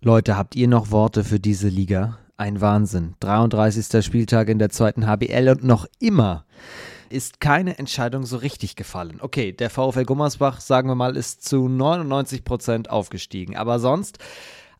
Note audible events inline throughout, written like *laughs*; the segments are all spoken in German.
Leute, habt ihr noch Worte für diese Liga? Ein Wahnsinn. 33. Spieltag in der zweiten HBL und noch immer ist keine Entscheidung so richtig gefallen. Okay, der VfL Gummersbach, sagen wir mal, ist zu 99 Prozent aufgestiegen. Aber sonst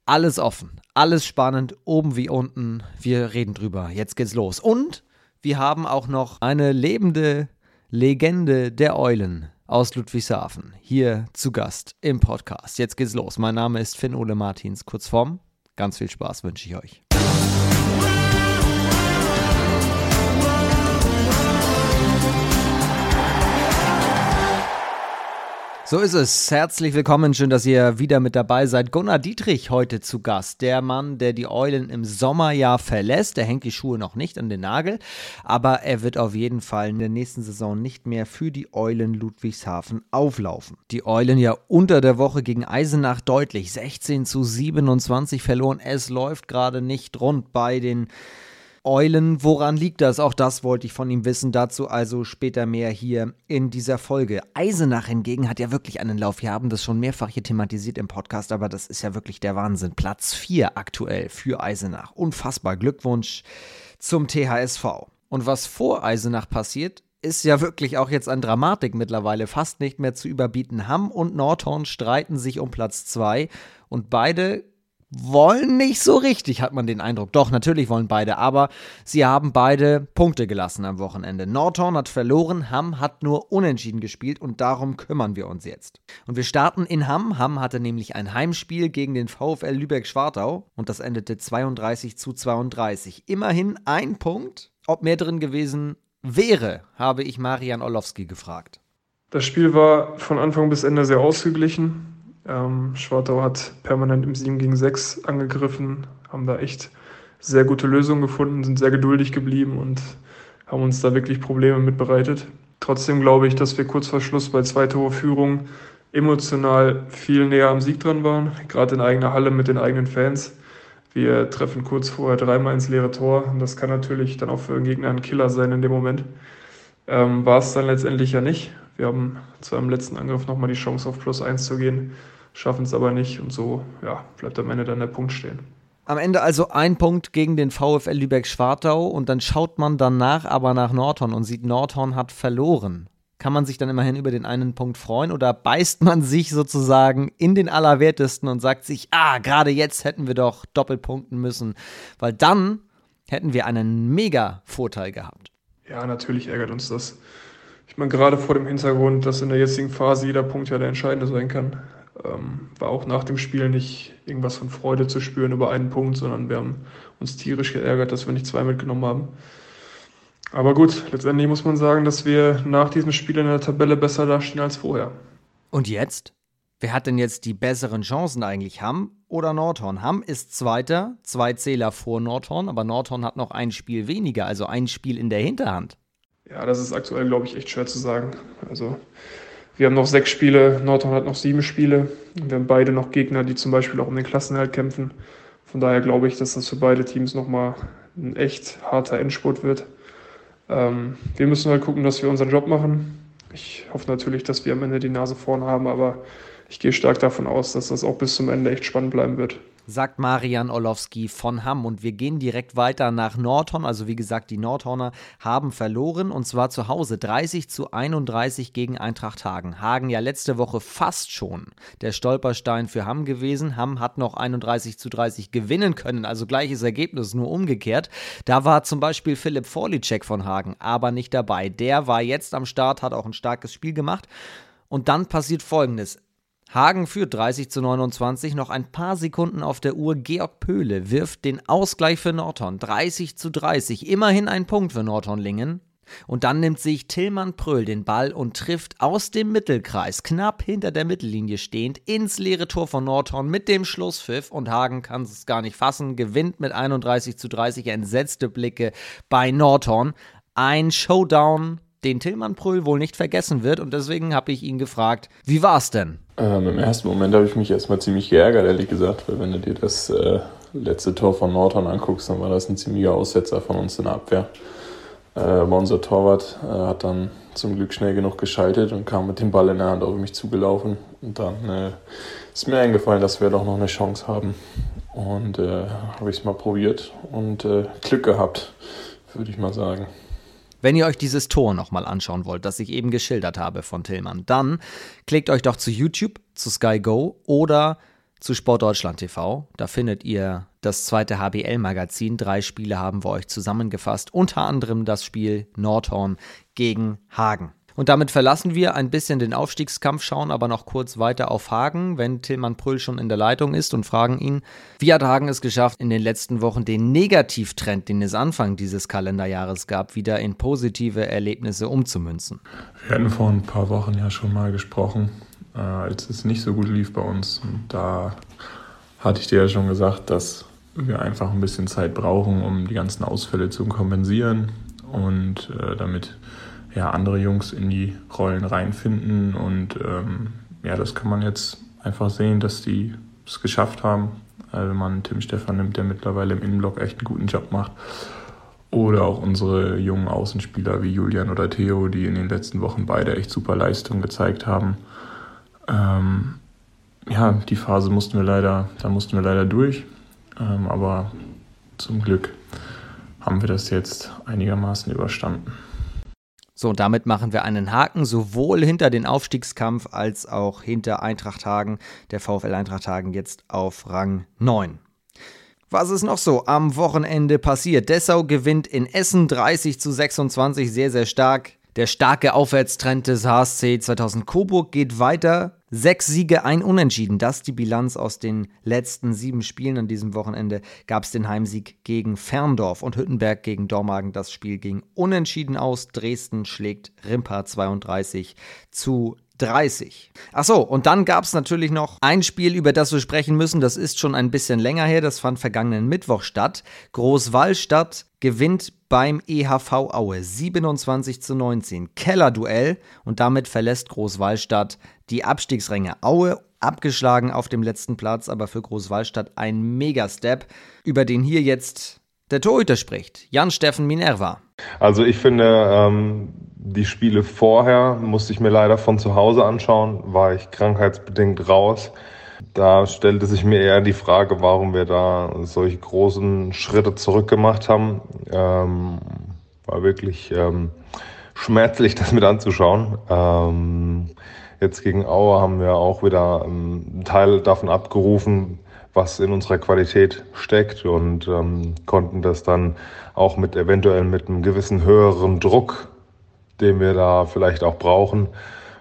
alles offen, alles spannend, oben wie unten. Wir reden drüber. Jetzt geht's los. Und wir haben auch noch eine lebende Legende der Eulen aus Ludwigshafen hier zu Gast im Podcast. Jetzt geht's los. Mein Name ist Finn Ole Martins, Kurzform. Ganz viel Spaß wünsche ich euch. So ist es. Herzlich willkommen. Schön, dass ihr wieder mit dabei seid. Gunnar Dietrich heute zu Gast. Der Mann, der die Eulen im Sommerjahr verlässt. Der hängt die Schuhe noch nicht an den Nagel. Aber er wird auf jeden Fall in der nächsten Saison nicht mehr für die Eulen Ludwigshafen auflaufen. Die Eulen ja unter der Woche gegen Eisenach deutlich. 16 zu 27 verloren. Es läuft gerade nicht rund bei den Eulen. Woran liegt das? Auch das wollte ich von ihm wissen. Dazu also später mehr hier in dieser Folge. Eisenach hingegen hat ja wirklich einen Lauf. Wir haben das schon mehrfach hier thematisiert im Podcast, aber das ist ja wirklich der Wahnsinn. Platz 4 aktuell für Eisenach. Unfassbar. Glückwunsch zum THSV. Und was vor Eisenach passiert, ist ja wirklich auch jetzt an Dramatik mittlerweile fast nicht mehr zu überbieten. Hamm und Nordhorn streiten sich um Platz 2 und beide wollen nicht so richtig, hat man den Eindruck. Doch, natürlich wollen beide, aber sie haben beide Punkte gelassen am Wochenende. Nordhorn hat verloren, Hamm hat nur unentschieden gespielt und darum kümmern wir uns jetzt. Und wir starten in Hamm. Hamm hatte nämlich ein Heimspiel gegen den VfL Lübeck-Schwartau und das endete 32 zu 32. Immerhin ein Punkt. Ob mehr drin gewesen wäre, habe ich Marian Orlowski gefragt. Das Spiel war von Anfang bis Ende sehr ausgeglichen. Ähm, Schwartau hat permanent im 7 gegen 6 angegriffen, haben da echt sehr gute Lösungen gefunden, sind sehr geduldig geblieben und haben uns da wirklich Probleme mit bereitet. Trotzdem glaube ich, dass wir kurz vor Schluss bei zwei Tore Führung emotional viel näher am Sieg dran waren, gerade in eigener Halle mit den eigenen Fans. Wir treffen kurz vorher dreimal ins leere Tor und das kann natürlich dann auch für den Gegner ein Killer sein in dem Moment. Ähm, war es dann letztendlich ja nicht. Wir haben zwar im letzten Angriff nochmal die Chance auf Plus 1 zu gehen, schaffen es aber nicht und so ja, bleibt am Ende dann der Punkt stehen. Am Ende also ein Punkt gegen den VfL Lübeck-Schwartau und dann schaut man danach aber nach Nordhorn und sieht, Nordhorn hat verloren. Kann man sich dann immerhin über den einen Punkt freuen oder beißt man sich sozusagen in den Allerwertesten und sagt sich, ah, gerade jetzt hätten wir doch doppelt punkten müssen, weil dann hätten wir einen mega Vorteil gehabt. Ja, natürlich ärgert uns das. Ich meine, gerade vor dem Hintergrund, dass in der jetzigen Phase jeder Punkt ja der entscheidende sein kann. Ähm, war auch nach dem Spiel nicht irgendwas von Freude zu spüren über einen Punkt, sondern wir haben uns tierisch geärgert, dass wir nicht zwei mitgenommen haben. Aber gut, letztendlich muss man sagen, dass wir nach diesem Spiel in der Tabelle besser dastehen als vorher. Und jetzt? Wer hat denn jetzt die besseren Chancen eigentlich? Hamm oder Nordhorn? Hamm ist Zweiter, zwei Zähler vor Nordhorn, aber Nordhorn hat noch ein Spiel weniger, also ein Spiel in der Hinterhand. Ja, das ist aktuell, glaube ich, echt schwer zu sagen. Also wir haben noch sechs Spiele, Nordhorn hat noch sieben Spiele. Wir haben beide noch Gegner, die zum Beispiel auch um den Klassenerhalt kämpfen. Von daher glaube ich, dass das für beide Teams nochmal ein echt harter Endspurt wird. Ähm, wir müssen halt gucken, dass wir unseren Job machen. Ich hoffe natürlich, dass wir am Ende die Nase vorn haben, aber ich gehe stark davon aus, dass das auch bis zum Ende echt spannend bleiben wird sagt Marian Orlowski von Hamm. Und wir gehen direkt weiter nach Nordhorn. Also wie gesagt, die Nordhorner haben verloren und zwar zu Hause 30 zu 31 gegen Eintracht Hagen. Hagen ja letzte Woche fast schon der Stolperstein für Hamm gewesen. Hamm hat noch 31 zu 30 gewinnen können, also gleiches Ergebnis, nur umgekehrt. Da war zum Beispiel Philipp Vorlicek von Hagen aber nicht dabei. Der war jetzt am Start, hat auch ein starkes Spiel gemacht. Und dann passiert folgendes. Hagen führt 30 zu 29, noch ein paar Sekunden auf der Uhr. Georg Pöhle wirft den Ausgleich für Nordhorn. 30 zu 30, immerhin ein Punkt für Nordhorn-Lingen. Und dann nimmt sich Tillmann Pröhl den Ball und trifft aus dem Mittelkreis, knapp hinter der Mittellinie stehend, ins leere Tor von Nordhorn mit dem Schlusspfiff. Und Hagen kann es gar nicht fassen, gewinnt mit 31 zu 30 entsetzte Blicke bei Nordhorn. Ein Showdown, den Tillmann Pröhl wohl nicht vergessen wird. Und deswegen habe ich ihn gefragt, wie war's denn? Ähm, Im ersten Moment habe ich mich erstmal ziemlich geärgert, ehrlich gesagt, weil wenn du dir das äh, letzte Tor von Nordhorn anguckst, dann war das ein ziemlicher Aussetzer von uns in der Abwehr. Äh, aber unser Torwart äh, hat dann zum Glück schnell genug geschaltet und kam mit dem Ball in der Hand auf mich zugelaufen. Und dann äh, ist mir eingefallen, dass wir doch noch eine Chance haben. Und äh, habe ich es mal probiert und äh, Glück gehabt, würde ich mal sagen. Wenn ihr euch dieses Tor nochmal anschauen wollt, das ich eben geschildert habe von Tillmann, dann klickt euch doch zu YouTube, zu Sky Go oder zu Sportdeutschland TV. Da findet ihr das zweite HBL-Magazin. Drei Spiele haben wir euch zusammengefasst, unter anderem das Spiel Nordhorn gegen Hagen. Und damit verlassen wir ein bisschen den Aufstiegskampf, schauen aber noch kurz weiter auf Hagen, wenn Tillmann Prüll schon in der Leitung ist und fragen ihn, wie hat Hagen es geschafft, in den letzten Wochen den Negativtrend, den es Anfang dieses Kalenderjahres gab, wieder in positive Erlebnisse umzumünzen? Wir hatten vor ein paar Wochen ja schon mal gesprochen, äh, als es nicht so gut lief bei uns. Und da hatte ich dir ja schon gesagt, dass wir einfach ein bisschen Zeit brauchen, um die ganzen Ausfälle zu kompensieren und äh, damit ja, andere Jungs in die Rollen reinfinden. Und ähm, ja, das kann man jetzt einfach sehen, dass die es geschafft haben. Also wenn man Tim Stefan nimmt, der mittlerweile im Innenblock echt einen guten Job macht. Oder auch unsere jungen Außenspieler wie Julian oder Theo, die in den letzten Wochen beide echt super Leistungen gezeigt haben. Ähm, ja, die Phase mussten wir leider, da mussten wir leider durch. Ähm, aber zum Glück haben wir das jetzt einigermaßen überstanden. So, und damit machen wir einen Haken sowohl hinter den Aufstiegskampf als auch hinter Eintracht Hagen, der VfL Eintracht Hagen jetzt auf Rang 9. Was ist noch so am Wochenende passiert? Dessau gewinnt in Essen 30 zu 26, sehr, sehr stark. Der starke Aufwärtstrend des HSC 2000 Coburg geht weiter. Sechs Siege, ein Unentschieden. Das ist die Bilanz aus den letzten sieben Spielen an diesem Wochenende. Gab es den Heimsieg gegen Ferndorf und Hüttenberg gegen Dormagen. Das Spiel ging unentschieden aus. Dresden schlägt Rimpa 32 zu 30. Achso, und dann gab es natürlich noch ein Spiel, über das wir sprechen müssen. Das ist schon ein bisschen länger her. Das fand vergangenen Mittwoch statt. Großwallstadt gewinnt beim EHV Aue 27 zu 19. Kellerduell und damit verlässt Großwallstadt die Abstiegsränge. Aue abgeschlagen auf dem letzten Platz, aber für Großwallstadt ein Megastep, über den hier jetzt der Torhüter spricht. Jan-Steffen Minerva. Also ich finde, ähm, die Spiele vorher musste ich mir leider von zu Hause anschauen, war ich krankheitsbedingt raus. Da stellte sich mir eher die Frage, warum wir da solche großen Schritte zurückgemacht haben. Ähm, war wirklich ähm, schmerzlich, *laughs* das mit anzuschauen. Ähm, jetzt gegen Aue haben wir auch wieder einen Teil davon abgerufen, was in unserer Qualität steckt und ähm, konnten das dann auch mit eventuell mit einem gewissen höheren Druck, den wir da vielleicht auch brauchen,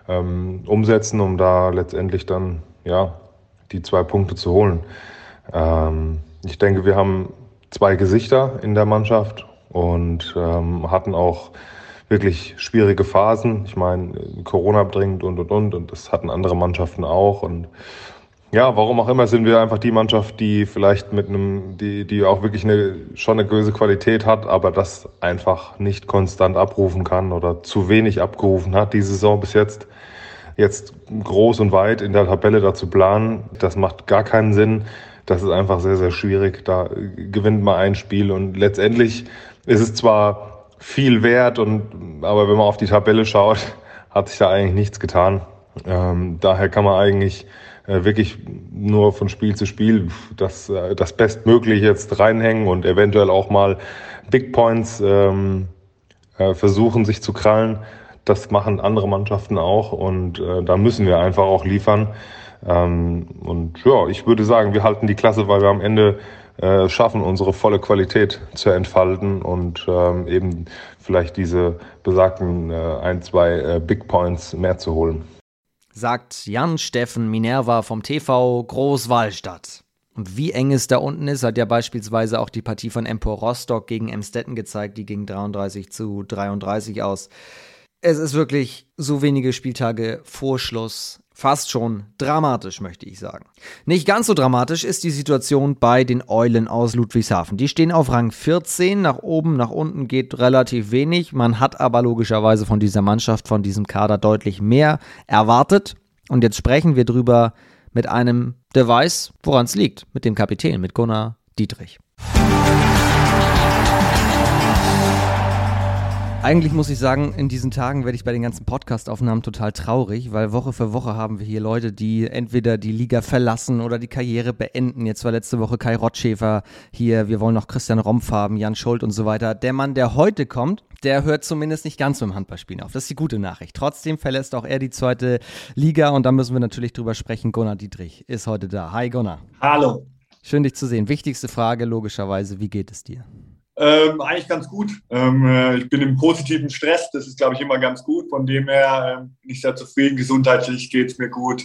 ähm, umsetzen, um da letztendlich dann ja die zwei Punkte zu holen. Ähm, ich denke, wir haben zwei Gesichter in der Mannschaft und ähm, hatten auch wirklich schwierige Phasen. Ich meine, Corona bringt und und und und das hatten andere Mannschaften auch und ja, warum auch immer sind wir einfach die Mannschaft, die vielleicht mit einem, die, die auch wirklich eine, schon eine gewisse Qualität hat, aber das einfach nicht konstant abrufen kann oder zu wenig abgerufen hat diese Saison bis jetzt jetzt groß und weit in der Tabelle da zu planen, das macht gar keinen Sinn. Das ist einfach sehr, sehr schwierig. Da gewinnt man ein Spiel und letztendlich ist es zwar viel wert, und, aber wenn man auf die Tabelle schaut, *laughs* hat sich da eigentlich nichts getan. Ähm, daher kann man eigentlich wirklich nur von Spiel zu Spiel das, äh, das Bestmögliche jetzt reinhängen und eventuell auch mal Big Points ähm, äh, versuchen, sich zu krallen. Das machen andere Mannschaften auch und äh, da müssen wir einfach auch liefern. Ähm, und ja, ich würde sagen, wir halten die Klasse, weil wir am Ende äh, schaffen, unsere volle Qualität zu entfalten und ähm, eben vielleicht diese besagten äh, ein, zwei äh, Big Points mehr zu holen. Sagt Jan Steffen Minerva vom TV Großwallstadt. Und wie eng es da unten ist, hat ja beispielsweise auch die Partie von Empor Rostock gegen Emstetten gezeigt. Die ging 33 zu 33 aus. Es ist wirklich so wenige Spieltage vor Schluss. Fast schon dramatisch, möchte ich sagen. Nicht ganz so dramatisch ist die Situation bei den Eulen aus Ludwigshafen. Die stehen auf Rang 14. Nach oben, nach unten geht relativ wenig. Man hat aber logischerweise von dieser Mannschaft, von diesem Kader deutlich mehr erwartet. Und jetzt sprechen wir drüber mit einem, der weiß, woran es liegt. Mit dem Kapitän, mit Gunnar Dietrich. Eigentlich muss ich sagen, in diesen Tagen werde ich bei den ganzen Podcast-Aufnahmen total traurig, weil Woche für Woche haben wir hier Leute, die entweder die Liga verlassen oder die Karriere beenden. Jetzt war letzte Woche Kai Rottschäfer hier, wir wollen noch Christian Rompf haben, Jan Schuld und so weiter. Der Mann, der heute kommt, der hört zumindest nicht ganz mit dem Handballspielen auf. Das ist die gute Nachricht. Trotzdem verlässt auch er die zweite Liga und da müssen wir natürlich drüber sprechen. Gunnar Dietrich ist heute da. Hi Gunnar. Hallo. Schön dich zu sehen. Wichtigste Frage logischerweise, wie geht es dir? Ähm, eigentlich ganz gut. Ähm, äh, ich bin im positiven Stress, das ist, glaube ich, immer ganz gut. Von dem her ähm, bin ich sehr zufrieden. Gesundheitlich geht es mir gut.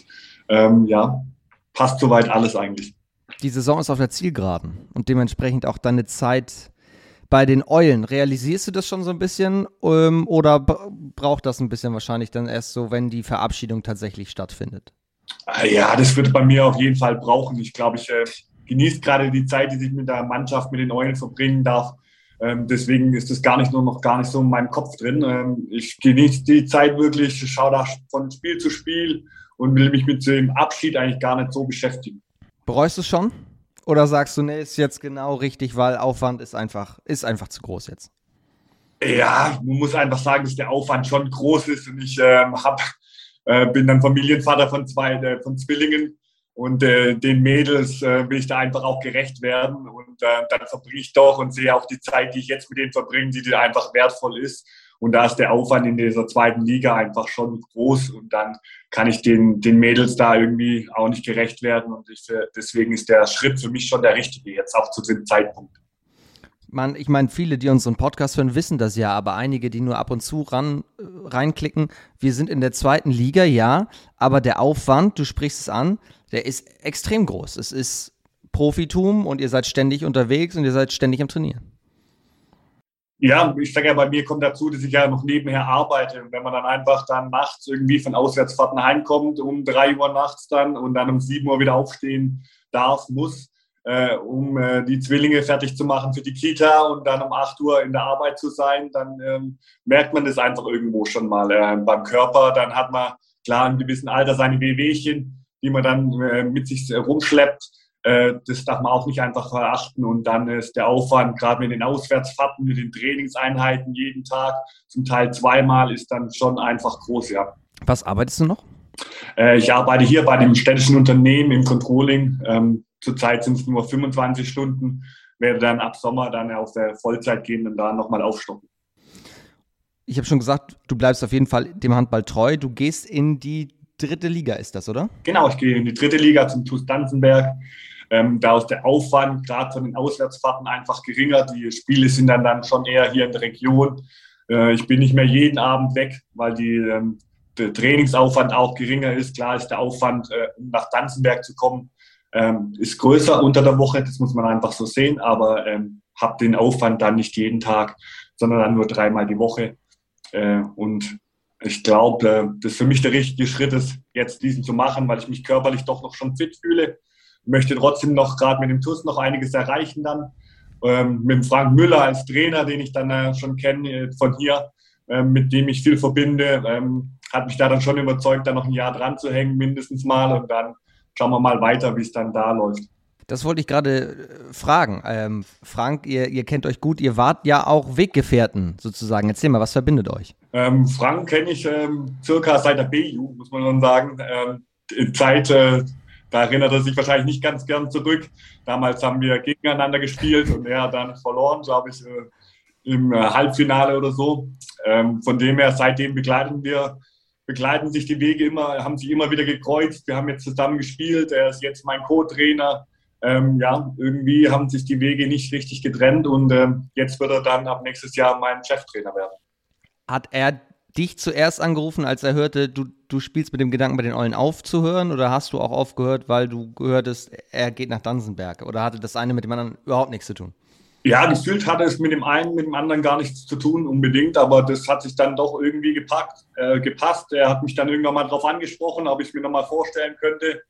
Ähm, ja, passt soweit alles eigentlich. Die Saison ist auf der Zielgeraden und dementsprechend auch deine Zeit bei den Eulen. Realisierst du das schon so ein bisschen ähm, oder braucht das ein bisschen wahrscheinlich dann erst so, wenn die Verabschiedung tatsächlich stattfindet? Äh, ja, das wird bei mir auf jeden Fall brauchen. Ich glaube, ich äh, genieße gerade die Zeit, die ich mit der Mannschaft, mit den Eulen verbringen darf. Ähm, deswegen ist das gar nicht nur noch gar nicht so in meinem Kopf drin. Ähm, ich genieße die Zeit wirklich, schaue da von Spiel zu Spiel und will mich mit dem Abschied eigentlich gar nicht so beschäftigen. Bereust du es schon? Oder sagst du, nee, ist jetzt genau richtig, weil Aufwand ist einfach, ist einfach zu groß jetzt? Ja, man muss einfach sagen, dass der Aufwand schon groß ist und ich ähm, hab, äh, bin dann Familienvater von zwei, äh, von Zwillingen und äh, den Mädels äh, will ich da einfach auch gerecht werden. Und äh, dann verbringe ich doch und sehe auch die Zeit, die ich jetzt mit denen verbringe, die, die einfach wertvoll ist. Und da ist der Aufwand in dieser zweiten Liga einfach schon groß. Und dann kann ich den, den Mädels da irgendwie auch nicht gerecht werden. Und ich, deswegen ist der Schritt für mich schon der richtige, jetzt auch zu dem Zeitpunkt. Man, ich meine, viele, die unseren Podcast hören, wissen das ja, aber einige, die nur ab und zu ran, äh, reinklicken, wir sind in der zweiten Liga, ja, aber der Aufwand, du sprichst es an, der ist extrem groß. Es ist Profitum und ihr seid ständig unterwegs und ihr seid ständig am Trainieren. Ja, ich sage ja, bei mir kommt dazu, dass ich ja noch nebenher arbeite. Und wenn man dann einfach dann nachts irgendwie von Auswärtsfahrten heimkommt, um drei Uhr nachts dann und dann um sieben Uhr wieder aufstehen darf, muss, äh, um äh, die Zwillinge fertig zu machen für die Kita und dann um acht Uhr in der Arbeit zu sein, dann ähm, merkt man das einfach irgendwo schon mal äh, beim Körper. Dann hat man klar im gewissen Alter seine Wehwehchen die man dann äh, mit sich äh, rumschleppt. Äh, das darf man auch nicht einfach verachten. Und dann ist der Aufwand, gerade mit den Auswärtsfahrten, mit den Trainingseinheiten jeden Tag, zum Teil zweimal, ist dann schon einfach groß, ja. Was arbeitest du noch? Ich arbeite hier bei dem städtischen Unternehmen im Controlling. Ähm, zurzeit sind es nur 25 Stunden, werde dann ab Sommer dann auf der Vollzeit gehen und da nochmal aufstocken. Ich habe schon gesagt, du bleibst auf jeden Fall dem Handball treu. Du gehst in die dritte Liga ist das, oder? Genau, ich gehe in die dritte Liga zum TuS Danzenberg. Ähm, da ist der Aufwand gerade von den Auswärtsfahrten einfach geringer. Die Spiele sind dann, dann schon eher hier in der Region. Äh, ich bin nicht mehr jeden Abend weg, weil die, ähm, der Trainingsaufwand auch geringer ist. Klar ist der Aufwand, äh, um nach Danzenberg zu kommen, ähm, ist größer unter der Woche. Das muss man einfach so sehen. Aber ähm, habe den Aufwand dann nicht jeden Tag, sondern dann nur dreimal die Woche. Äh, und ich glaube, äh, das für mich der richtige Schritt ist, jetzt diesen zu machen, weil ich mich körperlich doch noch schon fit fühle. Möchte trotzdem noch gerade mit dem TUS noch einiges erreichen dann. Ähm, mit dem Frank Müller als Trainer, den ich dann äh, schon kenne äh, von hier, ähm, mit dem ich viel verbinde, ähm, hat mich da dann schon überzeugt, da noch ein Jahr dran zu hängen, mindestens mal. Und dann schauen wir mal weiter, wie es dann da läuft. Das wollte ich gerade äh, fragen. Ähm, Frank, ihr, ihr, kennt euch gut, ihr wart ja auch Weggefährten sozusagen. Erzähl mal, was verbindet euch? Ähm, Frank kenne ich ähm, circa seit der BU, muss man schon sagen. Ähm, in Zeit, äh, da erinnert er sich wahrscheinlich nicht ganz gern zurück. Damals haben wir gegeneinander gespielt und er hat dann verloren, glaube ich, äh, im äh, Halbfinale oder so. Ähm, von dem her, seitdem begleiten wir begleiten sich die Wege immer, haben sich immer wieder gekreuzt. Wir haben jetzt zusammen gespielt. Er ist jetzt mein Co-Trainer ähm, ja, irgendwie haben sich die Wege nicht richtig getrennt und ähm, jetzt wird er dann ab nächstes Jahr mein Cheftrainer werden. Hat er dich zuerst angerufen, als er hörte, du, du spielst mit dem Gedanken, bei den Eulen aufzuhören oder hast du auch aufgehört, weil du gehörtest, er geht nach Dansenberg oder hatte das eine mit dem anderen überhaupt nichts zu tun? Ja, gefühlt hatte es mit dem einen, mit dem anderen gar nichts zu tun unbedingt, aber das hat sich dann doch irgendwie gepackt, äh, gepasst. Er hat mich dann irgendwann mal darauf angesprochen, ob ich mir nochmal vorstellen könnte,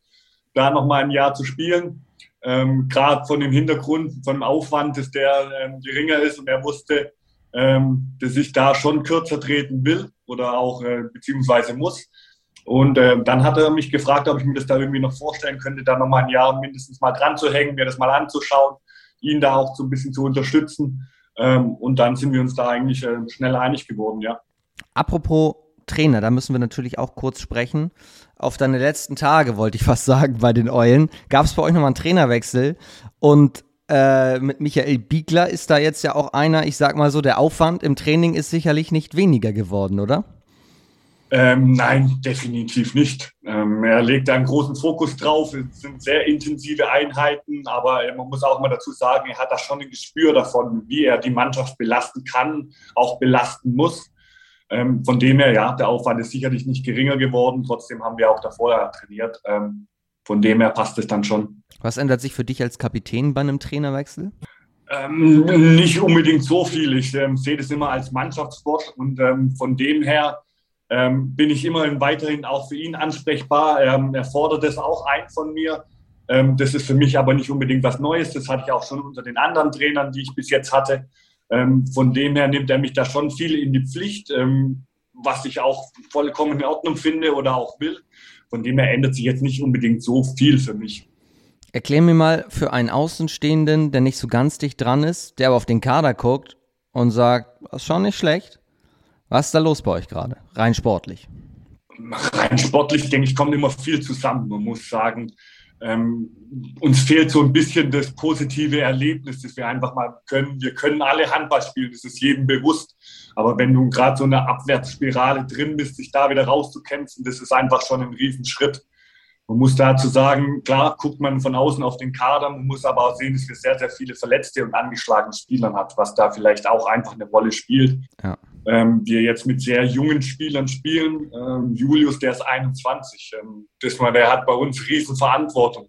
da nochmal ein Jahr zu spielen ähm, gerade von dem Hintergrund, von dem Aufwand, dass der ähm, geringer ist und er wusste, ähm, dass ich da schon kürzer treten will oder auch äh, beziehungsweise muss. Und äh, dann hat er mich gefragt, ob ich mir das da irgendwie noch vorstellen könnte, da nochmal ein Jahr mindestens mal dran zu hängen, mir das mal anzuschauen, ihn da auch so ein bisschen zu unterstützen. Ähm, und dann sind wir uns da eigentlich äh, schnell einig geworden, ja. Apropos Trainer, da müssen wir natürlich auch kurz sprechen. Auf deine letzten Tage, wollte ich fast sagen, bei den Eulen, gab es bei euch nochmal einen Trainerwechsel und äh, mit Michael Biegler ist da jetzt ja auch einer, ich sag mal so, der Aufwand im Training ist sicherlich nicht weniger geworden, oder? Ähm, nein, definitiv nicht. Ähm, er legt einen großen Fokus drauf. Es sind sehr intensive Einheiten, aber äh, man muss auch mal dazu sagen, er hat da schon ein Gespür davon, wie er die Mannschaft belasten kann, auch belasten muss. Ähm, von dem her, ja, der Aufwand ist sicherlich nicht geringer geworden. Trotzdem haben wir auch davor ja trainiert. Ähm, von dem her passt es dann schon. Was ändert sich für dich als Kapitän bei einem Trainerwechsel? Ähm, nicht unbedingt so viel. Ich ähm, sehe das immer als Mannschaftssport und von dem her ähm, bin ich immerhin weiterhin auch für ihn ansprechbar. Ähm, er fordert das auch ein von mir. Ähm, das ist für mich aber nicht unbedingt was Neues. Das hatte ich auch schon unter den anderen Trainern, die ich bis jetzt hatte. Ähm, von dem her nimmt er mich da schon viel in die Pflicht, ähm, was ich auch vollkommen in Ordnung finde oder auch will. Von dem her ändert sich jetzt nicht unbedingt so viel für mich. Erklär mir mal für einen Außenstehenden, der nicht so ganz dicht dran ist, der aber auf den Kader guckt und sagt, das ist schon nicht schlecht. Was ist da los bei euch gerade, rein sportlich? Rein sportlich, denke ich, kommt immer viel zusammen. Man muss sagen, ähm, uns fehlt so ein bisschen das positive Erlebnis, dass wir einfach mal können. Wir können alle Handball spielen, das ist jedem bewusst. Aber wenn du gerade so eine Abwärtsspirale drin bist, sich da wieder rauszukämpfen, das ist einfach schon ein Riesenschritt. Man muss dazu sagen, klar guckt man von außen auf den Kader, man muss aber auch sehen, dass wir sehr, sehr viele verletzte und angeschlagene Spieler haben, was da vielleicht auch einfach eine Rolle spielt. Ja. Ähm, wir jetzt mit sehr jungen Spielern spielen. Ähm, Julius, der ist 21. Ähm, das mal, der hat bei uns riesen Verantwortung,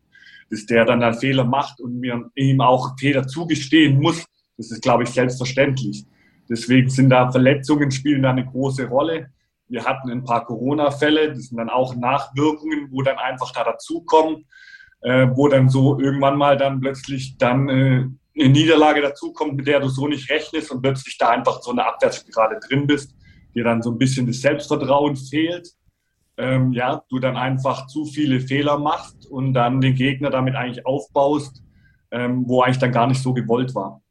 dass der dann einen Fehler macht und mir ihm auch Fehler zugestehen muss. Das ist, glaube ich, selbstverständlich. Deswegen sind da Verletzungen spielen da eine große Rolle. Wir hatten ein paar Corona-Fälle, das sind dann auch Nachwirkungen, wo dann einfach da dazukommen, äh, wo dann so irgendwann mal dann plötzlich dann äh, eine Niederlage dazukommt, mit der du so nicht rechnest und plötzlich da einfach so eine Abwärtsspirale drin bist, dir dann so ein bisschen das Selbstvertrauen fehlt. Ähm, ja, du dann einfach zu viele Fehler machst und dann den Gegner damit eigentlich aufbaust, ähm, wo eigentlich dann gar nicht so gewollt war.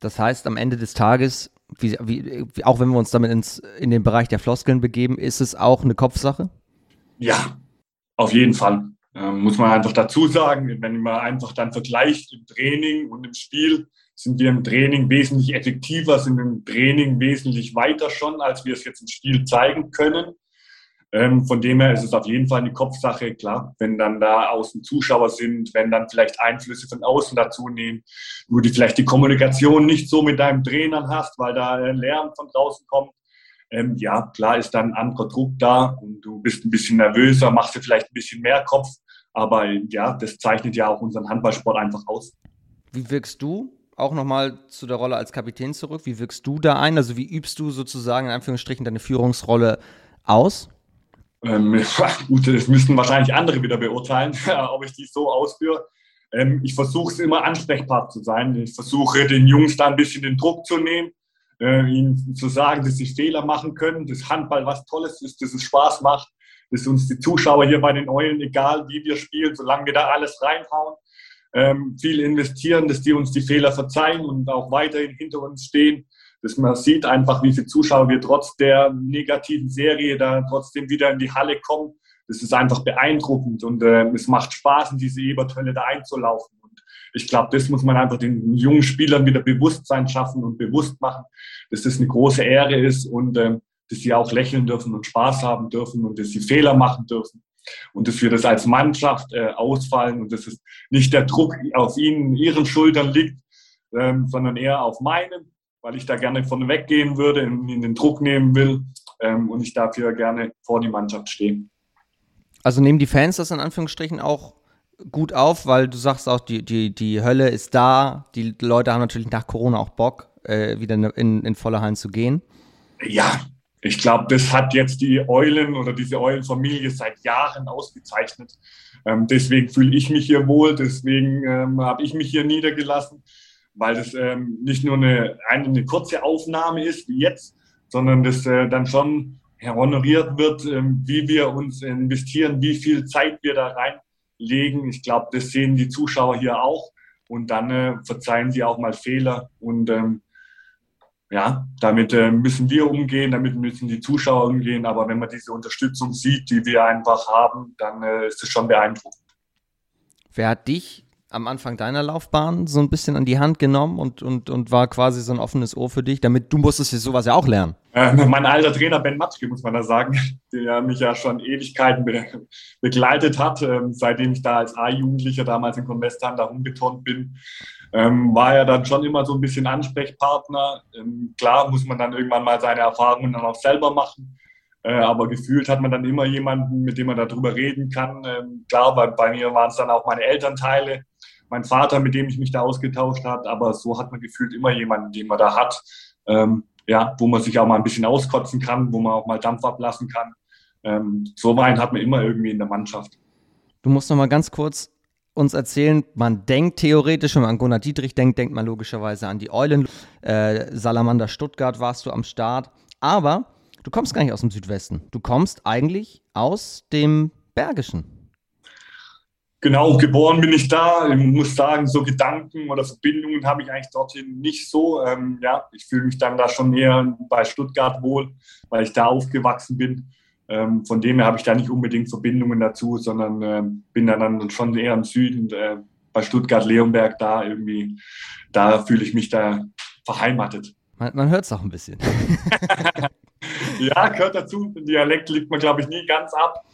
Das heißt, am Ende des Tages, wie, wie, auch wenn wir uns damit ins, in den Bereich der Floskeln begeben, ist es auch eine Kopfsache? Ja, auf jeden Fall. Ähm, muss man einfach dazu sagen, wenn man einfach dann vergleicht im Training und im Spiel, sind wir im Training wesentlich effektiver, sind im Training wesentlich weiter schon, als wir es jetzt im Spiel zeigen können. Ähm, von dem her ist es auf jeden Fall eine Kopfsache, klar, wenn dann da außen Zuschauer sind, wenn dann vielleicht Einflüsse von außen dazu nehmen, wo du vielleicht die Kommunikation nicht so mit deinem Trainern hast, weil da Lärm von draußen kommt. Ähm, ja, klar ist dann ein anderer Druck da und du bist ein bisschen nervöser, machst dir vielleicht ein bisschen mehr Kopf. Aber ja, das zeichnet ja auch unseren Handballsport einfach aus. Wie wirkst du auch nochmal zu der Rolle als Kapitän zurück? Wie wirkst du da ein? Also wie übst du sozusagen in Anführungsstrichen deine Führungsrolle aus? Ähm, *laughs* gut, das müssten wahrscheinlich andere wieder beurteilen, *laughs* ob ich die so ausführe. Ähm, ich versuche es immer ansprechbar zu sein. Ich versuche den Jungs da ein bisschen den Druck zu nehmen, äh, ihnen zu sagen, dass sie Fehler machen können, dass Handball was Tolles ist, dass es Spaß macht, dass uns die Zuschauer hier bei den Eulen, egal wie wir spielen, solange wir da alles reinhauen, ähm, viel investieren, dass die uns die Fehler verzeihen und auch weiterhin hinter uns stehen. Dass man sieht einfach, wie viele Zuschauer wir trotz der negativen Serie da trotzdem wieder in die Halle kommen. Das ist einfach beeindruckend und äh, es macht Spaß, in diese Ebertölle da einzulaufen. Und ich glaube, das muss man einfach den jungen Spielern wieder Bewusstsein schaffen und bewusst machen, dass das eine große Ehre ist und ähm, dass sie auch lächeln dürfen und Spaß haben dürfen und dass sie Fehler machen dürfen und dass wir das als Mannschaft äh, ausfallen und dass es nicht der Druck auf ihnen, ihren Schultern liegt, ähm, sondern eher auf meinen, weil ich da gerne von weggehen würde, in, in den Druck nehmen will ähm, und ich dafür gerne vor die Mannschaft stehe. Also nehmen die Fans das in Anführungsstrichen auch gut auf, weil du sagst auch, die, die, die Hölle ist da, die Leute haben natürlich nach Corona auch Bock, äh, wieder in, in volle Hallen zu gehen. Ja, ich glaube, das hat jetzt die Eulen oder diese Eulenfamilie seit Jahren ausgezeichnet. Ähm, deswegen fühle ich mich hier wohl, deswegen ähm, habe ich mich hier niedergelassen, weil das ähm, nicht nur eine, eine, kurze Aufnahme ist wie jetzt, sondern das äh, dann schon honoriert wird, ähm, wie wir uns investieren, wie viel Zeit wir da reinlegen. Ich glaube, das sehen die Zuschauer hier auch und dann äh, verzeihen sie auch mal Fehler und ähm, ja, damit äh, müssen wir umgehen, damit müssen die Zuschauer umgehen. Aber wenn man diese Unterstützung sieht, die wir einfach haben, dann äh, ist es schon beeindruckend. Wer hat dich am Anfang deiner Laufbahn so ein bisschen an die Hand genommen und, und, und war quasi so ein offenes Ohr für dich, damit du musstest ja sowas ja auch lernen? Äh, mein alter Trainer Ben Matschke, muss man da sagen, *laughs* der mich ja schon Ewigkeiten be begleitet hat, ähm, seitdem ich da als A-Jugendlicher damals in Convestan da rumgeturnt bin, ähm, war er dann schon immer so ein bisschen Ansprechpartner. Ähm, klar muss man dann irgendwann mal seine Erfahrungen dann auch selber machen. Äh, aber gefühlt hat man dann immer jemanden, mit dem man darüber reden kann. Ähm, klar, bei, bei mir waren es dann auch meine Elternteile, mein Vater, mit dem ich mich da ausgetauscht habe. Aber so hat man gefühlt immer jemanden, den man da hat. Ähm, ja, wo man sich auch mal ein bisschen auskotzen kann, wo man auch mal Dampf ablassen kann. Ähm, so einen hat man immer irgendwie in der Mannschaft. Du musst noch mal ganz kurz uns erzählen, man denkt theoretisch, wenn man an Gunnar Dietrich denkt, denkt man logischerweise an die Eulen. Äh, Salamander Stuttgart warst du am Start. Aber du kommst gar nicht aus dem Südwesten. Du kommst eigentlich aus dem Bergischen. Genau, geboren bin ich da. Ich muss sagen, so Gedanken oder Verbindungen habe ich eigentlich dorthin nicht so. Ähm, ja, ich fühle mich dann da schon eher bei Stuttgart wohl, weil ich da aufgewachsen bin. Ähm, von dem her habe ich da nicht unbedingt Verbindungen dazu, sondern äh, bin dann, schon eher im Süden, äh, bei Stuttgart-Leonberg da irgendwie. Da fühle ich mich da verheimatet. Man, man hört es auch ein bisschen. *laughs* ja, gehört dazu. Dialekt liegt man, glaube ich, nie ganz ab.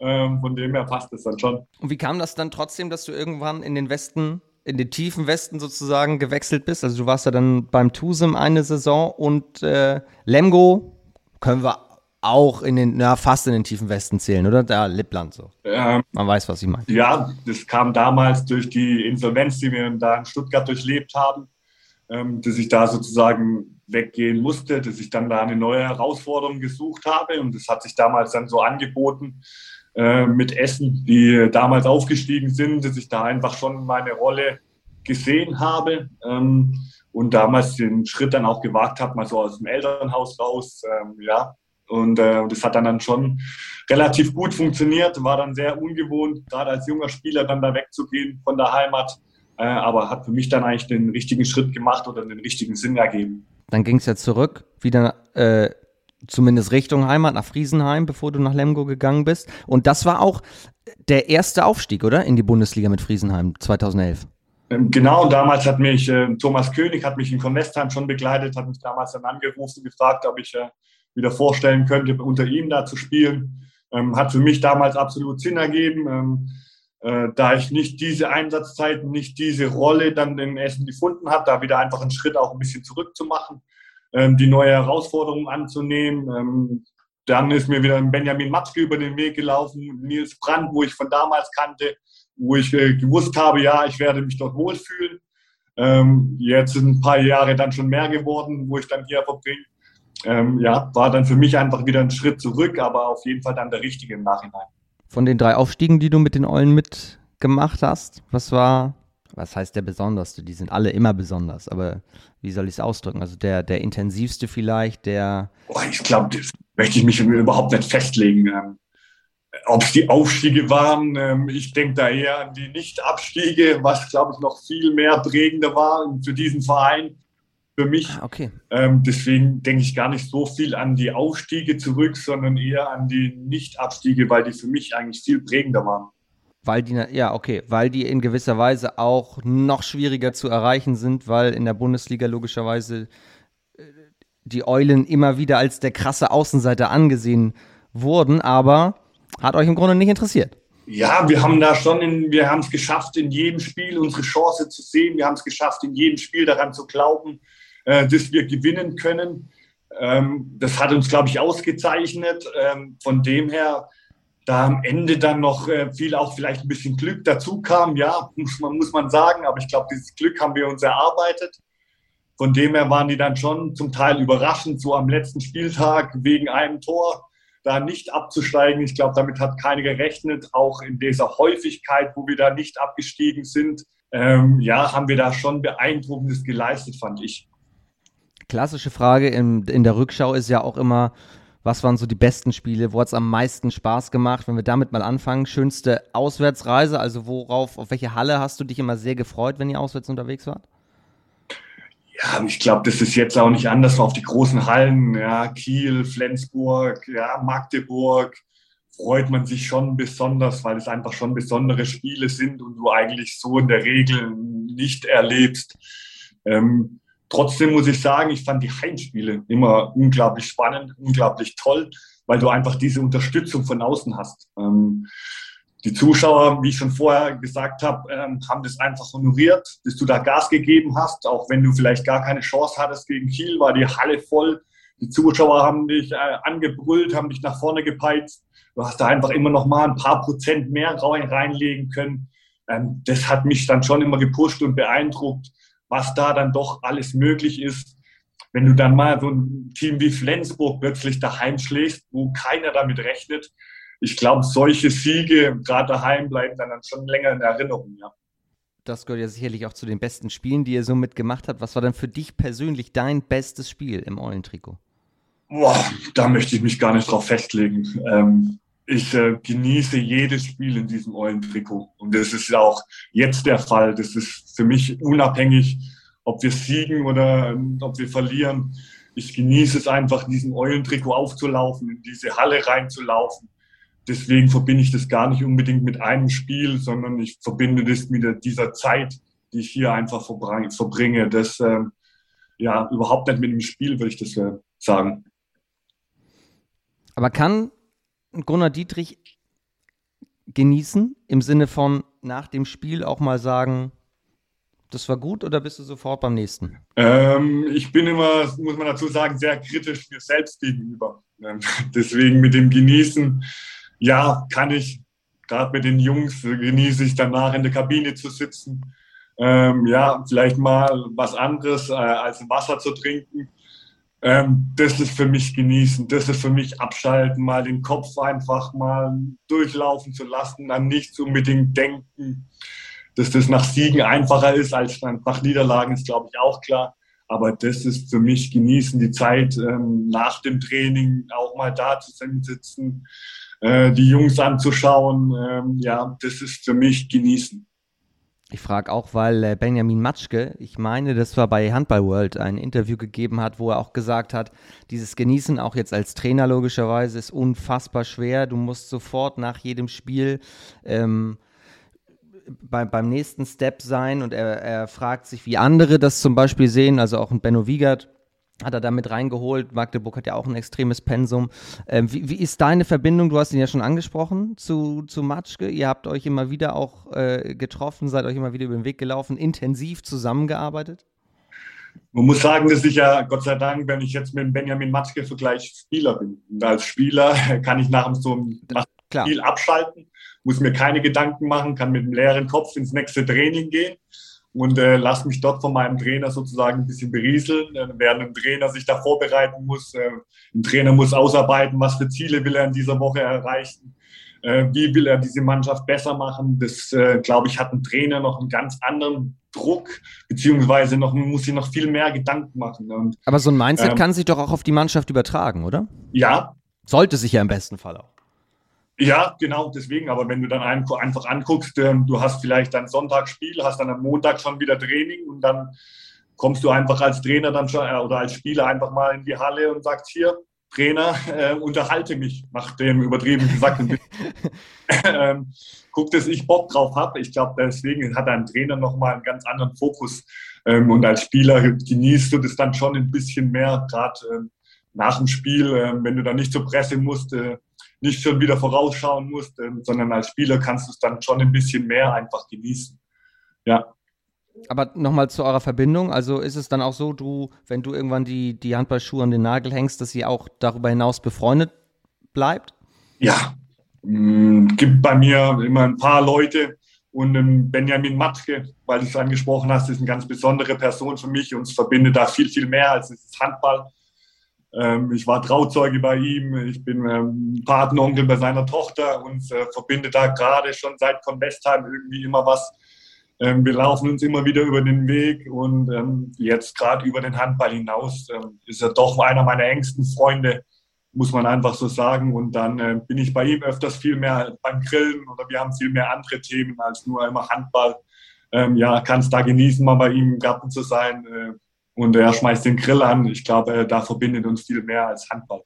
Ähm, von dem her passt es dann schon. Und wie kam das dann trotzdem, dass du irgendwann in den Westen, in den tiefen Westen sozusagen gewechselt bist? Also du warst ja dann beim Tusem eine Saison und äh, Lemgo können wir auch in den, na, fast in den tiefen Westen zählen, oder? Da Lippland so. Ähm, Man weiß, was ich meine. Ja, das kam damals durch die Insolvenz, die wir da in Stuttgart durchlebt haben, ähm, dass ich da sozusagen weggehen musste, dass ich dann da eine neue Herausforderung gesucht habe und das hat sich damals dann so angeboten, äh, mit Essen, die damals aufgestiegen sind, dass ich da einfach schon meine Rolle gesehen habe ähm, und damals den Schritt dann auch gewagt habe, mal so aus dem Elternhaus raus. Ähm, ja, und äh, das hat dann, dann schon relativ gut funktioniert, war dann sehr ungewohnt, gerade als junger Spieler dann da wegzugehen von der Heimat, äh, aber hat für mich dann eigentlich den richtigen Schritt gemacht oder den richtigen Sinn ergeben. Dann ging es ja zurück, wieder äh, zumindest Richtung Heimat, nach Friesenheim, bevor du nach Lemgo gegangen bist. Und das war auch der erste Aufstieg, oder? In die Bundesliga mit Friesenheim 2011. Ähm, genau, damals hat mich äh, Thomas König, hat mich in Convestheim schon begleitet, hat mich damals dann angerufen und gefragt, ob ich äh, wieder vorstellen könnte, unter ihm da zu spielen. Ähm, hat für mich damals absolut Sinn ergeben, ähm, äh, da ich nicht diese Einsatzzeiten, nicht diese Rolle dann in Essen gefunden habe, da wieder einfach einen Schritt auch ein bisschen zurückzumachen ähm, die neue Herausforderung anzunehmen. Ähm, dann ist mir wieder Benjamin Matzke über den Weg gelaufen, Nils Brandt, wo ich von damals kannte, wo ich äh, gewusst habe, ja, ich werde mich dort wohlfühlen. Ähm, jetzt sind ein paar Jahre dann schon mehr geworden, wo ich dann hier verbringe. Ähm, ja, war dann für mich einfach wieder ein Schritt zurück, aber auf jeden Fall dann der richtige im Nachhinein. Von den drei Aufstiegen, die du mit den Eulen mitgemacht hast, was war was heißt der besonderste? Die sind alle immer besonders, aber wie soll ich es ausdrücken? Also der, der intensivste vielleicht, der. Boah, ich glaube, das möchte ich mich überhaupt nicht festlegen. Ähm, Ob es die Aufstiege waren, ähm, ich denke da eher an die Nicht-Abstiege, was, glaube ich, noch viel mehr prägender war für diesen Verein, für mich. Ah, okay. Ähm, deswegen denke ich gar nicht so viel an die Aufstiege zurück, sondern eher an die Nicht-Abstiege, weil die für mich eigentlich viel prägender waren. Weil die, ja, okay, weil die in gewisser Weise auch noch schwieriger zu erreichen sind, weil in der Bundesliga logischerweise äh, die Eulen immer wieder als der krasse Außenseiter angesehen wurden, aber hat euch im Grunde nicht interessiert. Ja, wir haben da schon, in, wir haben es geschafft, in jedem Spiel unsere Chance zu sehen. Wir haben es geschafft, in jedem Spiel daran zu glauben, äh, dass wir gewinnen können. Ähm, das hat uns, glaube ich, ausgezeichnet. Ähm, von dem her da am Ende dann noch äh, viel auch vielleicht ein bisschen Glück dazu kam, ja, muss man, muss man sagen, aber ich glaube, dieses Glück haben wir uns erarbeitet. Von dem her waren die dann schon zum Teil überraschend, so am letzten Spieltag wegen einem Tor da nicht abzusteigen. Ich glaube, damit hat keiner gerechnet, auch in dieser Häufigkeit, wo wir da nicht abgestiegen sind. Ähm, ja, haben wir da schon Beeindruckendes geleistet, fand ich. Klassische Frage in, in der Rückschau ist ja auch immer, was waren so die besten Spiele? Wo hat es am meisten Spaß gemacht? Wenn wir damit mal anfangen, schönste Auswärtsreise, also worauf, auf welche Halle hast du dich immer sehr gefreut, wenn ihr auswärts unterwegs wart? Ja, ich glaube, das ist jetzt auch nicht anders auf die großen Hallen, ja, Kiel, Flensburg, ja, Magdeburg, freut man sich schon besonders, weil es einfach schon besondere Spiele sind und du eigentlich so in der Regel nicht erlebst. Ähm, trotzdem muss ich sagen, ich fand die Heimspiele immer unglaublich spannend, unglaublich toll, weil du einfach diese Unterstützung von außen hast. Ähm, die Zuschauer, wie ich schon vorher gesagt habe, ähm, haben das einfach honoriert, dass du da Gas gegeben hast, auch wenn du vielleicht gar keine Chance hattest gegen Kiel, war die Halle voll. Die Zuschauer haben dich äh, angebrüllt, haben dich nach vorne gepeizt. Du hast da einfach immer noch mal ein paar Prozent mehr reinlegen können. Ähm, das hat mich dann schon immer gepusht und beeindruckt, was da dann doch alles möglich ist. Wenn du dann mal so ein Team wie Flensburg plötzlich daheim schlägst, wo keiner damit rechnet, ich glaube, solche Siege, gerade daheim, bleiben dann schon länger in Erinnerung, ja. Das gehört ja sicherlich auch zu den besten Spielen, die ihr so mitgemacht habt. Was war denn für dich persönlich dein bestes Spiel im Eulentrikot? Boah, da möchte ich mich gar nicht drauf festlegen. Ähm, ich äh, genieße jedes Spiel in diesem Eulentrikot. Und das ist ja auch jetzt der Fall. Das ist für mich unabhängig, ob wir siegen oder ähm, ob wir verlieren. Ich genieße es einfach, diesen Eulentrikot aufzulaufen, in diese Halle reinzulaufen deswegen verbinde ich das gar nicht unbedingt mit einem Spiel, sondern ich verbinde das mit dieser Zeit, die ich hier einfach verbringe. Das äh, ja überhaupt nicht mit dem Spiel, würde ich das äh, sagen. Aber kann Gunnar Dietrich genießen im Sinne von nach dem Spiel auch mal sagen, das war gut oder bist du sofort beim nächsten? Ähm, ich bin immer, muss man dazu sagen, sehr kritisch mir selbst gegenüber. Ähm, *laughs* deswegen mit dem Genießen ja, kann ich. Gerade mit den Jungs genieße ich danach in der Kabine zu sitzen. Ähm, ja, vielleicht mal was anderes äh, als Wasser zu trinken. Ähm, das ist für mich genießen, das ist für mich abschalten, mal den Kopf einfach mal durchlaufen zu lassen, an nichts unbedingt denken. Dass das nach Siegen einfacher ist als nach Niederlagen, ist glaube ich auch klar. Aber das ist für mich genießen, die Zeit ähm, nach dem Training auch mal da zu sitzen, äh, die Jungs anzuschauen. Ähm, ja, das ist für mich genießen. Ich frage auch, weil äh, Benjamin Matschke, ich meine, das war bei Handball World, ein Interview gegeben hat, wo er auch gesagt hat, dieses Genießen auch jetzt als Trainer logischerweise ist unfassbar schwer. Du musst sofort nach jedem Spiel ähm, bei, beim nächsten Step sein und er, er fragt sich, wie andere das zum Beispiel sehen, also auch ein Benno Wiegert hat er da mit reingeholt. Magdeburg hat ja auch ein extremes Pensum. Ähm, wie, wie, ist deine Verbindung? Du hast ihn ja schon angesprochen zu, zu Matschke. Ihr habt euch immer wieder auch äh, getroffen, seid euch immer wieder über den Weg gelaufen, intensiv zusammengearbeitet? Man muss sagen, dass ich ja, Gott sei Dank, wenn ich jetzt mit Benjamin Matschke vergleiche, Spieler bin. Und als Spieler *laughs* kann ich nach so einem Spiel abschalten, muss mir keine Gedanken machen, kann mit einem leeren Kopf ins nächste Training gehen und äh, lass mich dort von meinem Trainer sozusagen ein bisschen berieseln, äh, während ein Trainer sich da vorbereiten muss. Äh, ein Trainer muss ausarbeiten, was für Ziele will er in dieser Woche erreichen, äh, wie will er diese Mannschaft besser machen. Das, äh, glaube ich, hat ein Trainer noch einen ganz anderen Druck, beziehungsweise noch, muss sich noch viel mehr Gedanken machen. Und, Aber so ein Mindset ähm, kann sich doch auch auf die Mannschaft übertragen, oder? Ja. Sollte sich ja im besten Fall auch. Ja, genau, deswegen. Aber wenn du dann einfach anguckst, ähm, du hast vielleicht dann Sonntag Spiel, hast dann am Montag schon wieder Training und dann kommst du einfach als Trainer dann schon äh, oder als Spieler einfach mal in die Halle und sagst hier, Trainer, äh, unterhalte mich, nach dem übertrieben gesagt. *laughs* *laughs* ähm, guck, dass ich Bock drauf habe. Ich glaube, deswegen hat ein Trainer nochmal einen ganz anderen Fokus. Ähm, und als Spieler genießt du das dann schon ein bisschen mehr, gerade äh, nach dem Spiel, äh, wenn du dann nicht zur Presse musst, äh, nicht schon wieder vorausschauen musst, ähm, sondern als Spieler kannst du es dann schon ein bisschen mehr einfach genießen. Ja. Aber nochmal zu eurer Verbindung. Also ist es dann auch so, du, wenn du irgendwann die, die Handballschuhe an den Nagel hängst, dass sie auch darüber hinaus befreundet bleibt? Ja. Mhm, gibt bei mir immer ein paar Leute und ähm, Benjamin Matke, weil du es angesprochen hast, ist eine ganz besondere Person für mich. Uns verbindet da viel, viel mehr als das Handball. Ähm, ich war Trauzeuge bei ihm, ich bin ähm, Patenonkel bei seiner Tochter und äh, verbinde da gerade schon seit von Westheim irgendwie immer was. Ähm, wir laufen uns immer wieder über den Weg und ähm, jetzt gerade über den Handball hinaus ähm, ist er doch einer meiner engsten Freunde, muss man einfach so sagen. Und dann äh, bin ich bei ihm öfters viel mehr beim Grillen oder wir haben viel mehr andere Themen als nur immer Handball. Ähm, ja, kann es da genießen, mal bei ihm im Garten zu sein. Äh, und er schmeißt den Grill an. Ich glaube, da verbindet uns viel mehr als Handball.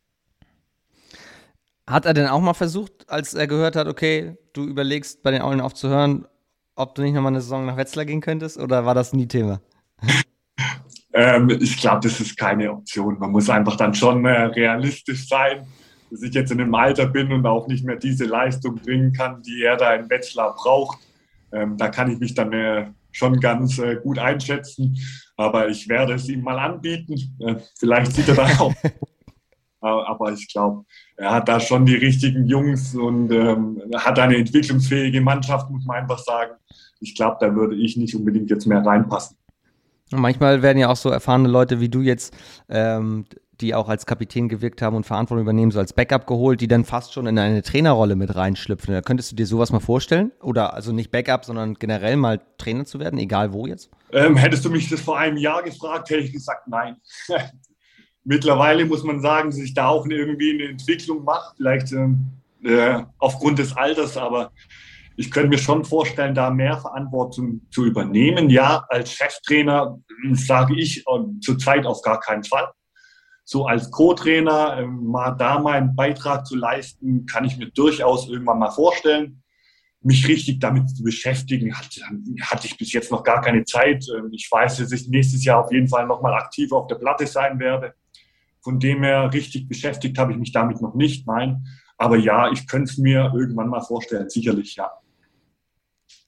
Hat er denn auch mal versucht, als er gehört hat, okay, du überlegst bei den Aulen aufzuhören, ob du nicht nochmal eine Saison nach Wetzlar gehen könntest oder war das nie Thema? *laughs* ähm, ich glaube, das ist keine Option. Man muss einfach dann schon äh, realistisch sein, dass ich jetzt in einem Alter bin und auch nicht mehr diese Leistung bringen kann, die er da in Wetzlar braucht. Ähm, da kann ich mich dann äh, schon ganz äh, gut einschätzen. Aber ich werde es ihm mal anbieten. Äh, vielleicht sieht er da *laughs* auch. Aber ich glaube, er hat da schon die richtigen Jungs und ähm, hat eine entwicklungsfähige Mannschaft, muss man einfach sagen. Ich glaube, da würde ich nicht unbedingt jetzt mehr reinpassen. Und manchmal werden ja auch so erfahrene Leute wie du jetzt, ähm, die auch als Kapitän gewirkt haben und Verantwortung übernehmen, so als Backup geholt, die dann fast schon in eine Trainerrolle mit reinschlüpfen. Da könntest du dir sowas mal vorstellen? Oder also nicht Backup, sondern generell mal Trainer zu werden, egal wo jetzt? Ähm, hättest du mich das vor einem Jahr gefragt, hätte ich gesagt, nein. *laughs* Mittlerweile muss man sagen, dass ich da auch irgendwie eine Entwicklung mache, vielleicht ähm, äh, aufgrund des Alters, aber ich könnte mir schon vorstellen, da mehr Verantwortung zu übernehmen. Ja, als Cheftrainer sage ich äh, zurzeit auf gar keinen Fall. So als Co-Trainer äh, mal da meinen Beitrag zu leisten, kann ich mir durchaus irgendwann mal vorstellen mich richtig damit zu beschäftigen, hatte, hatte ich bis jetzt noch gar keine Zeit. Ähm, ich weiß, dass ich nächstes Jahr auf jeden Fall nochmal aktiv auf der Platte sein werde. Von dem her richtig beschäftigt habe ich mich damit noch nicht, nein. Aber ja, ich könnte es mir irgendwann mal vorstellen, sicherlich, ja.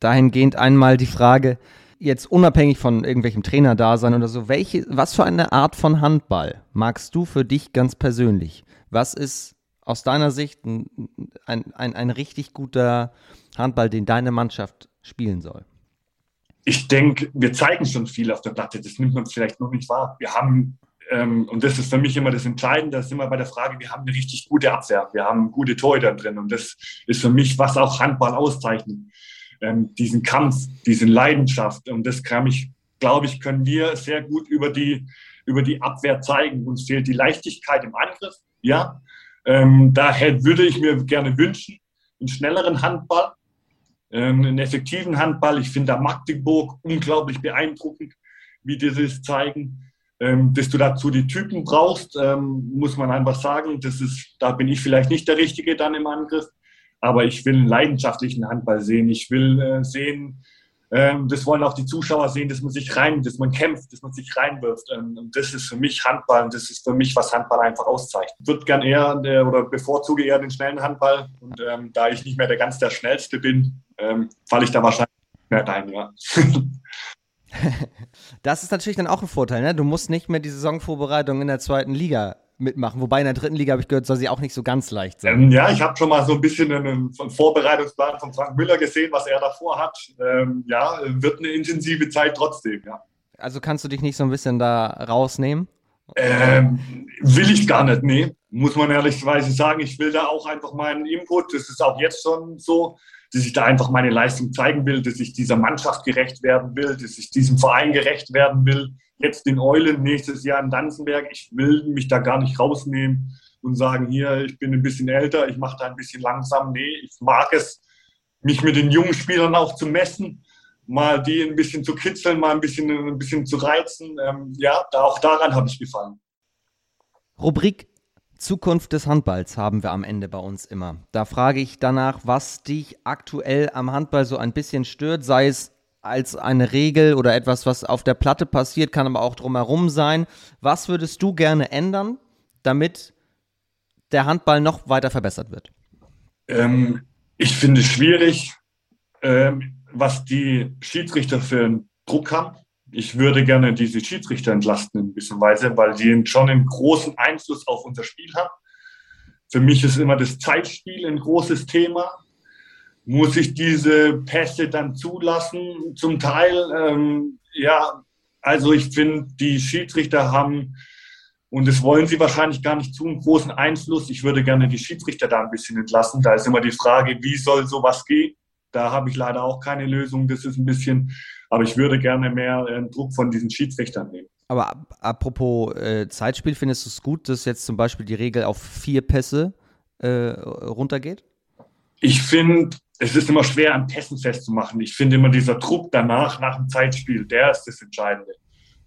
Dahingehend einmal die Frage, jetzt unabhängig von irgendwelchem Trainerdasein oder so, welche, was für eine Art von Handball magst du für dich ganz persönlich? Was ist aus deiner Sicht ein, ein, ein, ein richtig guter Handball, den deine Mannschaft spielen soll? Ich denke, wir zeigen schon viel auf der Platte. Das nimmt man vielleicht noch nicht wahr. Wir haben, ähm, und das ist für mich immer das Entscheidende, das ist immer bei der Frage, wir haben eine richtig gute Abwehr. Wir haben gute Torhüter drin. Und das ist für mich, was auch Handball auszeichnet. Ähm, diesen Kampf, diese Leidenschaft. Und das kann ich, glaube ich, können wir sehr gut über die, über die Abwehr zeigen. Uns fehlt die Leichtigkeit im Angriff. Ja, ähm, daher würde ich mir gerne wünschen, einen schnelleren Handball, ähm, einen effektiven Handball. Ich finde da Magdeburg unglaublich beeindruckend, wie die das zeigen. Ähm, dass du dazu die Typen brauchst, ähm, muss man einfach sagen. Das ist, da bin ich vielleicht nicht der Richtige dann im Angriff. Aber ich will einen leidenschaftlichen Handball sehen. Ich will äh, sehen, ähm, das wollen auch die Zuschauer sehen, dass man sich rein, dass man kämpft, dass man sich reinwirft. Ähm, und das ist für mich Handball und das ist für mich, was Handball einfach auszeichnet. Ich würde gern eher äh, oder bevorzuge eher den schnellen Handball. Und ähm, da ich nicht mehr der ganz der Schnellste bin, ähm, falle ich da wahrscheinlich mehr rein, ja. *laughs* das ist natürlich dann auch ein Vorteil, ne? Du musst nicht mehr die Saisonvorbereitung in der zweiten Liga mitmachen. Wobei in der dritten Liga habe ich gehört, soll sie auch nicht so ganz leicht sein. Ähm, ja, ich habe schon mal so ein bisschen einen, Vorbereitungsplan von Frank Müller gesehen, was er davor hat. Ähm, ja, wird eine intensive Zeit trotzdem, ja. Also kannst du dich nicht so ein bisschen da rausnehmen? Ähm, will ich gar nicht, nee. Muss man ehrlicherweise sagen, ich will da auch einfach meinen Input. Das ist auch jetzt schon so, dass ich da einfach meine Leistung zeigen will, dass ich dieser Mannschaft gerecht werden will, dass ich diesem Verein gerecht werden will jetzt den Eulen nächstes Jahr in Danzenberg. Ich will mich da gar nicht rausnehmen und sagen, hier, ich bin ein bisschen älter, ich mache da ein bisschen langsam. Nee, ich mag es, mich mit den jungen Spielern auch zu messen, mal die ein bisschen zu kitzeln, mal ein bisschen, ein bisschen zu reizen. Ähm, ja, da, auch daran habe ich gefallen. Rubrik Zukunft des Handballs haben wir am Ende bei uns immer. Da frage ich danach, was dich aktuell am Handball so ein bisschen stört, sei es als eine Regel oder etwas, was auf der Platte passiert, kann aber auch drumherum sein. Was würdest du gerne ändern, damit der Handball noch weiter verbessert wird? Ähm, ich finde es schwierig, ähm, was die Schiedsrichter für einen Druck haben. Ich würde gerne diese Schiedsrichter entlasten in gewisser Weise, weil sie schon einen großen Einfluss auf unser Spiel haben. Für mich ist immer das Zeitspiel ein großes Thema muss ich diese Pässe dann zulassen? Zum Teil, ähm, ja, also ich finde, die Schiedsrichter haben, und das wollen sie wahrscheinlich gar nicht zu, einen großen Einfluss. Ich würde gerne die Schiedsrichter da ein bisschen entlassen. Da ist immer die Frage, wie soll sowas gehen? Da habe ich leider auch keine Lösung. Das ist ein bisschen, aber ich würde gerne mehr äh, Druck von diesen Schiedsrichtern nehmen. Aber apropos äh, Zeitspiel, findest du es gut, dass jetzt zum Beispiel die Regel auf vier Pässe äh, runtergeht? Ich finde, es ist immer schwer, an Pässen festzumachen. Ich finde immer dieser Druck danach, nach dem Zeitspiel, der ist das Entscheidende.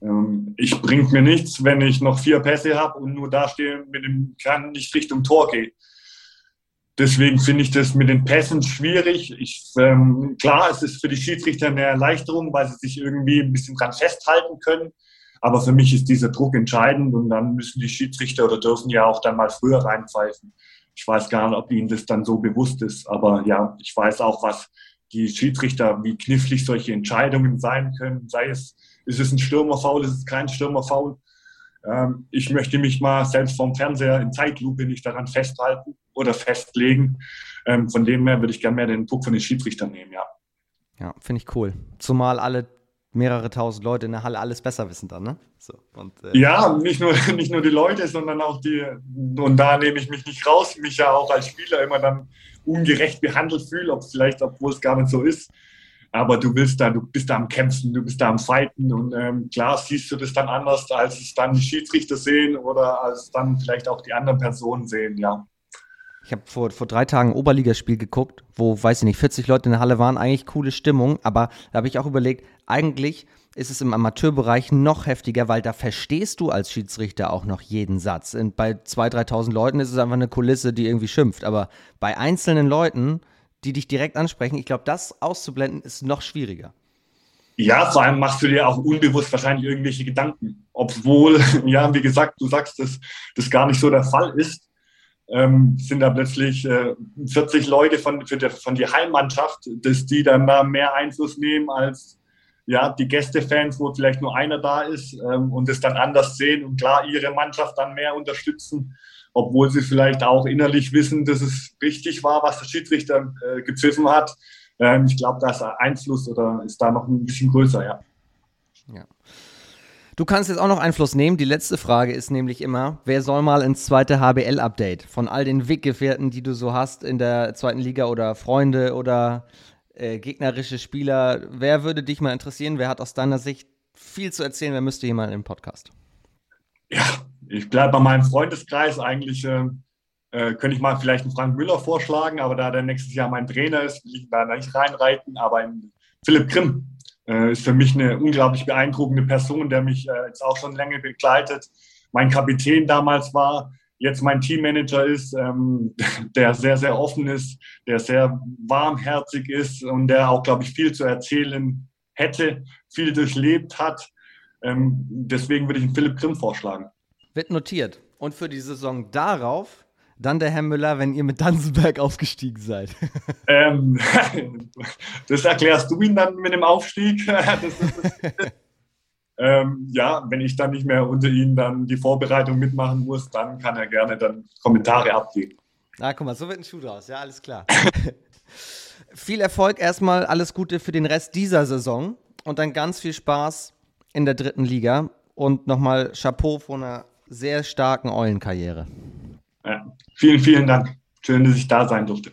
Ähm, ich bringt mir nichts, wenn ich noch vier Pässe habe und nur da stehe mit dem Kran nicht Richtung Tor gehe. Deswegen finde ich das mit den Pässen schwierig. Ich, ähm, klar, es ist für die Schiedsrichter eine Erleichterung, weil sie sich irgendwie ein bisschen dran festhalten können. Aber für mich ist dieser Druck entscheidend und dann müssen die Schiedsrichter oder dürfen ja auch dann mal früher reinpfeifen. Ich weiß gar nicht, ob ihnen das dann so bewusst ist. Aber ja, ich weiß auch, was die Schiedsrichter, wie knifflig solche Entscheidungen sein können. Sei es, ist es ein Stürmerfaul, ist es kein Stürmerfaul. Ähm, ich möchte mich mal selbst vom Fernseher in Zeitlupe nicht daran festhalten oder festlegen. Ähm, von dem her würde ich gerne mehr den Druck von den Schiedsrichtern nehmen, ja. Ja, finde ich cool. Zumal alle mehrere tausend Leute in der Halle alles besser wissen dann, ne? So, und, äh ja, nicht nur, *laughs* nicht nur die Leute, sondern auch die, und da nehme ich mich nicht raus, mich ja auch als Spieler immer dann ungerecht behandelt fühle, ob vielleicht, obwohl es gar nicht so ist. Aber du willst da, du bist da am Kämpfen, du bist da am Fighten und ähm, klar siehst du das dann anders, als es dann die Schiedsrichter sehen oder als dann vielleicht auch die anderen Personen sehen, ja. Ich habe vor, vor drei Tagen ein Oberligaspiel geguckt, wo, weiß ich nicht, 40 Leute in der Halle waren, eigentlich coole Stimmung, aber da habe ich auch überlegt, eigentlich ist es im Amateurbereich noch heftiger, weil da verstehst du als Schiedsrichter auch noch jeden Satz. Und bei 2.000, 3.000 Leuten ist es einfach eine Kulisse, die irgendwie schimpft. Aber bei einzelnen Leuten, die dich direkt ansprechen, ich glaube, das auszublenden ist noch schwieriger. Ja, vor allem machst du dir auch unbewusst wahrscheinlich irgendwelche Gedanken. Obwohl, *laughs* ja, wie gesagt, du sagst, dass das gar nicht so der Fall ist ähm, sind da plötzlich äh, 40 Leute von, der, von der Heimmannschaft, dass die dann da mehr Einfluss nehmen als ja, die Gästefans, wo vielleicht nur einer da ist ähm, und es dann anders sehen und klar ihre Mannschaft dann mehr unterstützen, obwohl sie vielleicht auch innerlich wissen, dass es richtig war, was der Schiedsrichter äh, gepfiffen hat. Ähm, ich glaube, da ist Einfluss oder ist da noch ein bisschen größer, ja. Ja. Du kannst jetzt auch noch Einfluss nehmen. Die letzte Frage ist nämlich immer, wer soll mal ins zweite HBL-Update von all den Weggefährten, die du so hast in der zweiten Liga oder Freunde oder äh, gegnerische Spieler, wer würde dich mal interessieren? Wer hat aus deiner Sicht viel zu erzählen? Wer müsste hier im Podcast? Ja, ich bleibe bei meinem Freundeskreis. Eigentlich äh, äh, könnte ich mal vielleicht einen Frank Müller vorschlagen, aber da der nächstes Jahr mein Trainer ist, will ich da nicht reinreiten. Aber Philipp Grimm äh, ist für mich eine unglaublich beeindruckende Person, der mich äh, jetzt auch schon länger begleitet. Mein Kapitän damals war, jetzt mein Teammanager ist, ähm, *laughs* der sehr, sehr offen ist, der sehr warmherzig ist und der auch, glaube ich, viel zu erzählen hätte, viel durchlebt hat. Ähm, deswegen würde ich Philipp Grimm vorschlagen. Wird notiert. Und für die Saison darauf dann der Herr Müller, wenn ihr mit Danzenberg *laughs* aufgestiegen seid. Ähm, *laughs* das erklärst du ihn dann mit dem Aufstieg. *laughs* Das ist, ähm, ja, wenn ich dann nicht mehr unter ihnen dann die Vorbereitung mitmachen muss, dann kann er gerne dann Kommentare abgeben. Na, guck mal, so wird ein Schuh draus. Ja, alles klar. viel Erfolg erstmal, alles Gute für den Rest dieser Saison und dann ganz viel Spaß in der dritten Liga und nochmal Chapeau von einer sehr starken Eulenkarriere. Ja. Vielen, vielen Dank. Schön, dass ich da sein durfte.